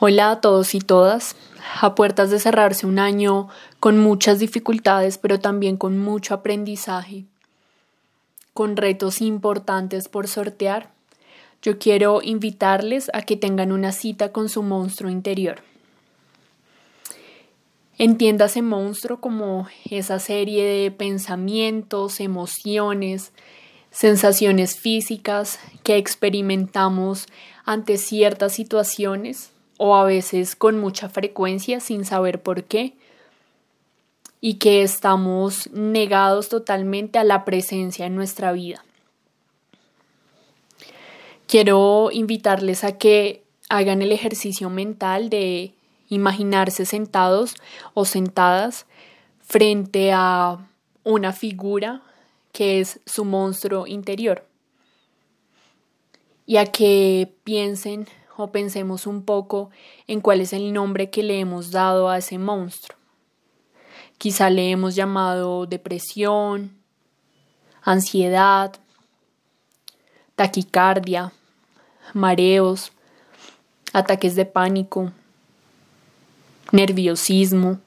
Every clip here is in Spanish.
Hola a todos y todas. A puertas de cerrarse un año con muchas dificultades, pero también con mucho aprendizaje, con retos importantes por sortear, yo quiero invitarles a que tengan una cita con su monstruo interior. Entiéndase monstruo como esa serie de pensamientos, emociones, sensaciones físicas que experimentamos ante ciertas situaciones o a veces con mucha frecuencia sin saber por qué y que estamos negados totalmente a la presencia en nuestra vida. Quiero invitarles a que hagan el ejercicio mental de imaginarse sentados o sentadas frente a una figura que es su monstruo interior y a que piensen o pensemos un poco en cuál es el nombre que le hemos dado a ese monstruo. Quizá le hemos llamado depresión, ansiedad, taquicardia, mareos, ataques de pánico, nerviosismo,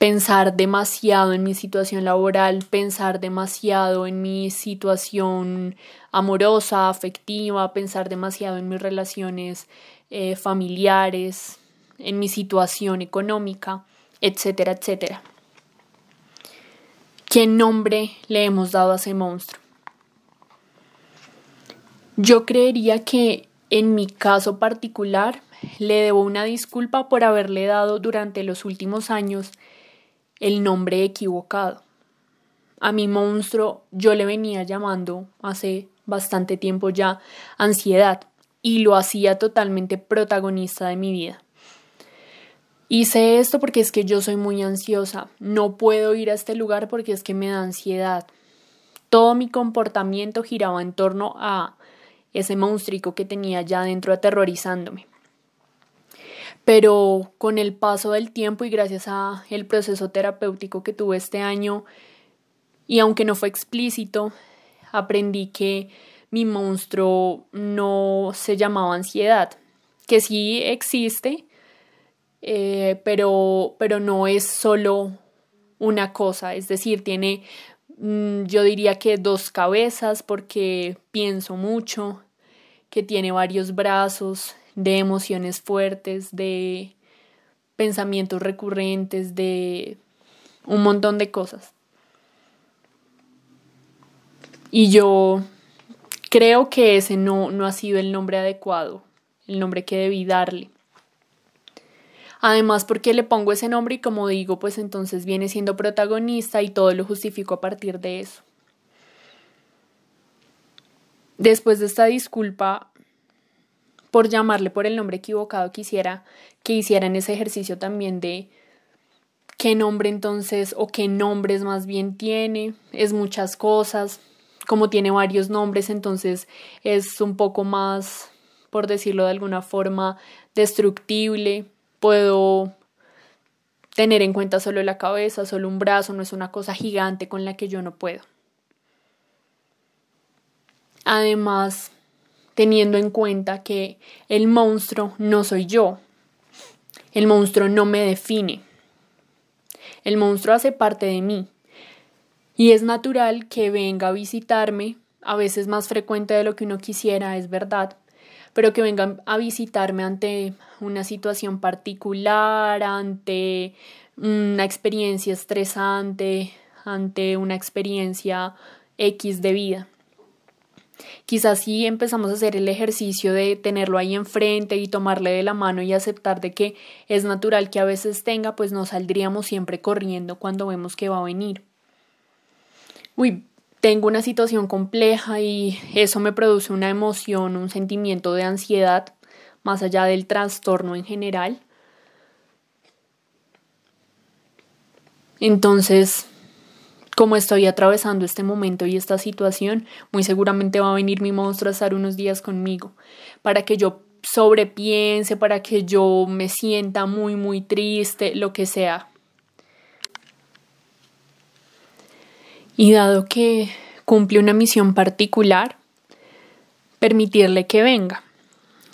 pensar demasiado en mi situación laboral, pensar demasiado en mi situación amorosa, afectiva, pensar demasiado en mis relaciones eh, familiares, en mi situación económica, etcétera, etcétera. ¿Qué nombre le hemos dado a ese monstruo? Yo creería que en mi caso particular le debo una disculpa por haberle dado durante los últimos años el nombre equivocado. A mi monstruo yo le venía llamando hace bastante tiempo ya ansiedad y lo hacía totalmente protagonista de mi vida. Hice esto porque es que yo soy muy ansiosa, no puedo ir a este lugar porque es que me da ansiedad. Todo mi comportamiento giraba en torno a ese monstruo que tenía ya dentro aterrorizándome pero con el paso del tiempo y gracias a el proceso terapéutico que tuve este año y aunque no fue explícito, aprendí que mi monstruo no se llamaba ansiedad, que sí existe, eh, pero, pero no es solo una cosa, es decir, tiene, mm, yo diría que dos cabezas porque pienso mucho, que tiene varios brazos, de emociones fuertes, de pensamientos recurrentes, de un montón de cosas. Y yo creo que ese no, no ha sido el nombre adecuado, el nombre que debí darle. Además, porque le pongo ese nombre y como digo, pues entonces viene siendo protagonista y todo lo justifico a partir de eso. Después de esta disculpa, por llamarle por el nombre equivocado, quisiera que hicieran ese ejercicio también de qué nombre entonces o qué nombres más bien tiene, es muchas cosas, como tiene varios nombres, entonces es un poco más, por decirlo de alguna forma, destructible, puedo tener en cuenta solo la cabeza, solo un brazo, no es una cosa gigante con la que yo no puedo. Además, teniendo en cuenta que el monstruo no soy yo. El monstruo no me define. El monstruo hace parte de mí. Y es natural que venga a visitarme, a veces más frecuente de lo que uno quisiera, es verdad, pero que venga a visitarme ante una situación particular, ante una experiencia estresante, ante una experiencia X de vida. Quizás si empezamos a hacer el ejercicio de tenerlo ahí enfrente y tomarle de la mano y aceptar de que es natural que a veces tenga, pues no saldríamos siempre corriendo cuando vemos que va a venir. Uy, tengo una situación compleja y eso me produce una emoción, un sentimiento de ansiedad, más allá del trastorno en general. Entonces, como estoy atravesando este momento y esta situación, muy seguramente va a venir mi monstruo a estar unos días conmigo para que yo sobrepiense, para que yo me sienta muy, muy triste, lo que sea. Y dado que cumple una misión particular, permitirle que venga,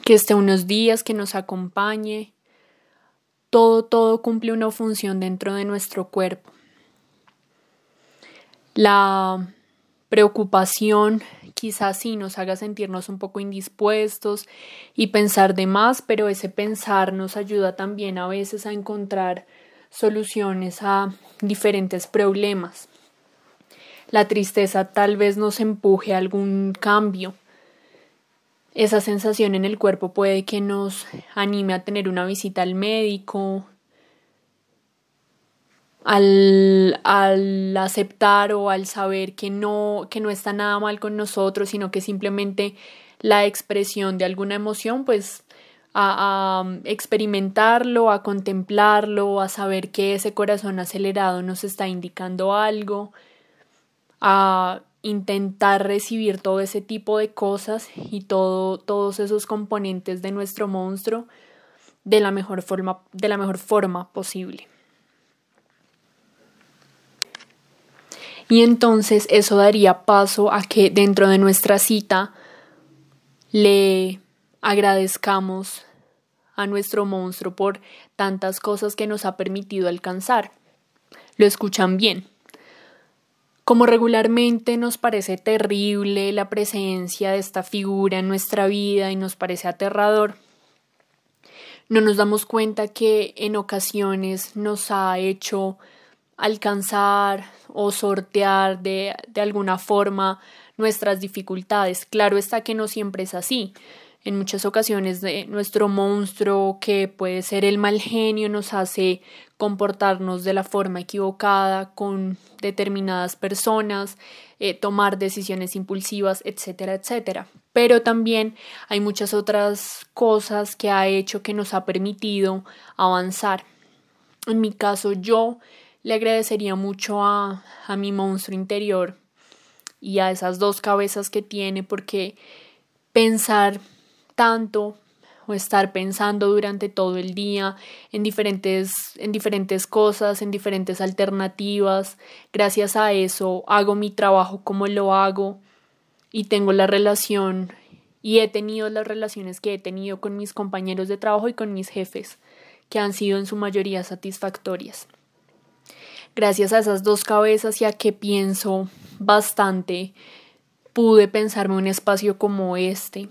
que esté unos días, que nos acompañe. Todo, todo cumple una función dentro de nuestro cuerpo. La preocupación quizás sí nos haga sentirnos un poco indispuestos y pensar de más, pero ese pensar nos ayuda también a veces a encontrar soluciones a diferentes problemas. La tristeza tal vez nos empuje a algún cambio. Esa sensación en el cuerpo puede que nos anime a tener una visita al médico, al, al, aceptar o al saber que no, que no está nada mal con nosotros, sino que simplemente la expresión de alguna emoción, pues a, a, experimentarlo, a contemplarlo, a saber que ese corazón acelerado nos está indicando algo, a intentar recibir todo ese tipo de cosas y todo, todos esos componentes de nuestro monstruo de la mejor forma, de la mejor forma posible. Y entonces eso daría paso a que dentro de nuestra cita le agradezcamos a nuestro monstruo por tantas cosas que nos ha permitido alcanzar. Lo escuchan bien. Como regularmente nos parece terrible la presencia de esta figura en nuestra vida y nos parece aterrador, no nos damos cuenta que en ocasiones nos ha hecho alcanzar o sortear de, de alguna forma nuestras dificultades. Claro está que no siempre es así. En muchas ocasiones de nuestro monstruo, que puede ser el mal genio, nos hace comportarnos de la forma equivocada con determinadas personas, eh, tomar decisiones impulsivas, etcétera, etcétera. Pero también hay muchas otras cosas que ha hecho que nos ha permitido avanzar. En mi caso, yo le agradecería mucho a, a mi monstruo interior y a esas dos cabezas que tiene porque pensar tanto o estar pensando durante todo el día en diferentes, en diferentes cosas, en diferentes alternativas. Gracias a eso hago mi trabajo como lo hago y tengo la relación y he tenido las relaciones que he tenido con mis compañeros de trabajo y con mis jefes, que han sido en su mayoría satisfactorias gracias a esas dos cabezas y a que pienso bastante, pude pensarme un espacio como este.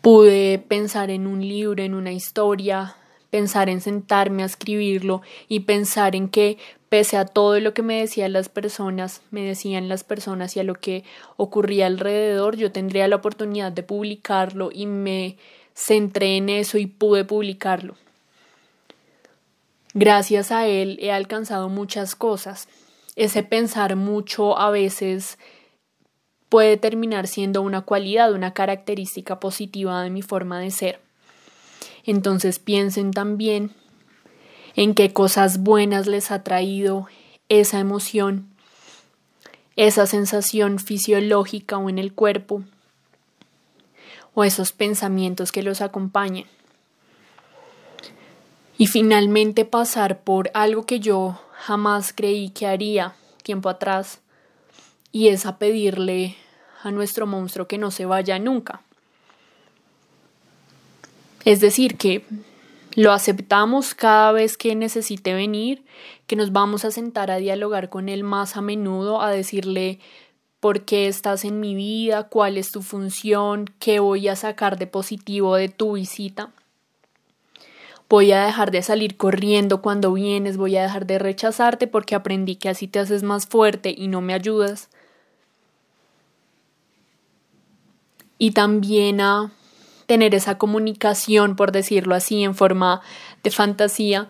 Pude pensar en un libro, en una historia, pensar en sentarme a escribirlo y pensar en que pese a todo lo que me decían las personas, me decían las personas y a lo que ocurría alrededor, yo tendría la oportunidad de publicarlo y me centré en eso y pude publicarlo. Gracias a él he alcanzado muchas cosas. Ese pensar mucho a veces puede terminar siendo una cualidad, una característica positiva de mi forma de ser. Entonces piensen también en qué cosas buenas les ha traído esa emoción, esa sensación fisiológica o en el cuerpo, o esos pensamientos que los acompañan y finalmente pasar por algo que yo jamás creí que haría tiempo atrás y es a pedirle a nuestro monstruo que no se vaya nunca. Es decir, que lo aceptamos cada vez que necesite venir, que nos vamos a sentar a dialogar con él más a menudo, a decirle por qué estás en mi vida, cuál es tu función, qué voy a sacar de positivo de tu visita voy a dejar de salir corriendo cuando vienes, voy a dejar de rechazarte porque aprendí que así te haces más fuerte y no me ayudas. Y también a tener esa comunicación, por decirlo así, en forma de fantasía,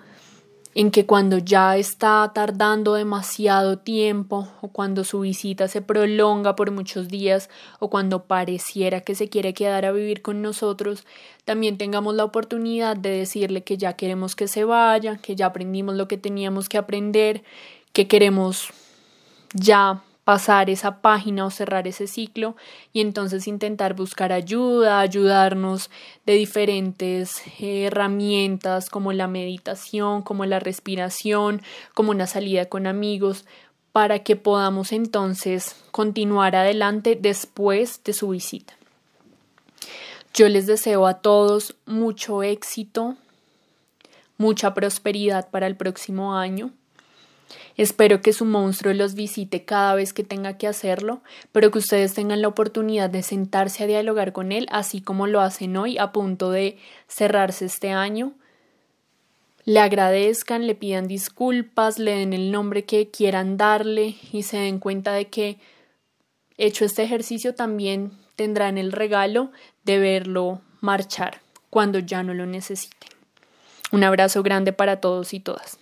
en que cuando ya está tardando demasiado tiempo o cuando su visita se prolonga por muchos días o cuando pareciera que se quiere quedar a vivir con nosotros, también tengamos la oportunidad de decirle que ya queremos que se vaya, que ya aprendimos lo que teníamos que aprender, que queremos ya pasar esa página o cerrar ese ciclo y entonces intentar buscar ayuda, ayudarnos de diferentes herramientas como la meditación, como la respiración, como una salida con amigos, para que podamos entonces continuar adelante después de su visita. Yo les deseo a todos mucho éxito, mucha prosperidad para el próximo año. Espero que su monstruo los visite cada vez que tenga que hacerlo, pero que ustedes tengan la oportunidad de sentarse a dialogar con él, así como lo hacen hoy, a punto de cerrarse este año. Le agradezcan, le pidan disculpas, le den el nombre que quieran darle y se den cuenta de que hecho este ejercicio también tendrán el regalo de verlo marchar cuando ya no lo necesiten. Un abrazo grande para todos y todas.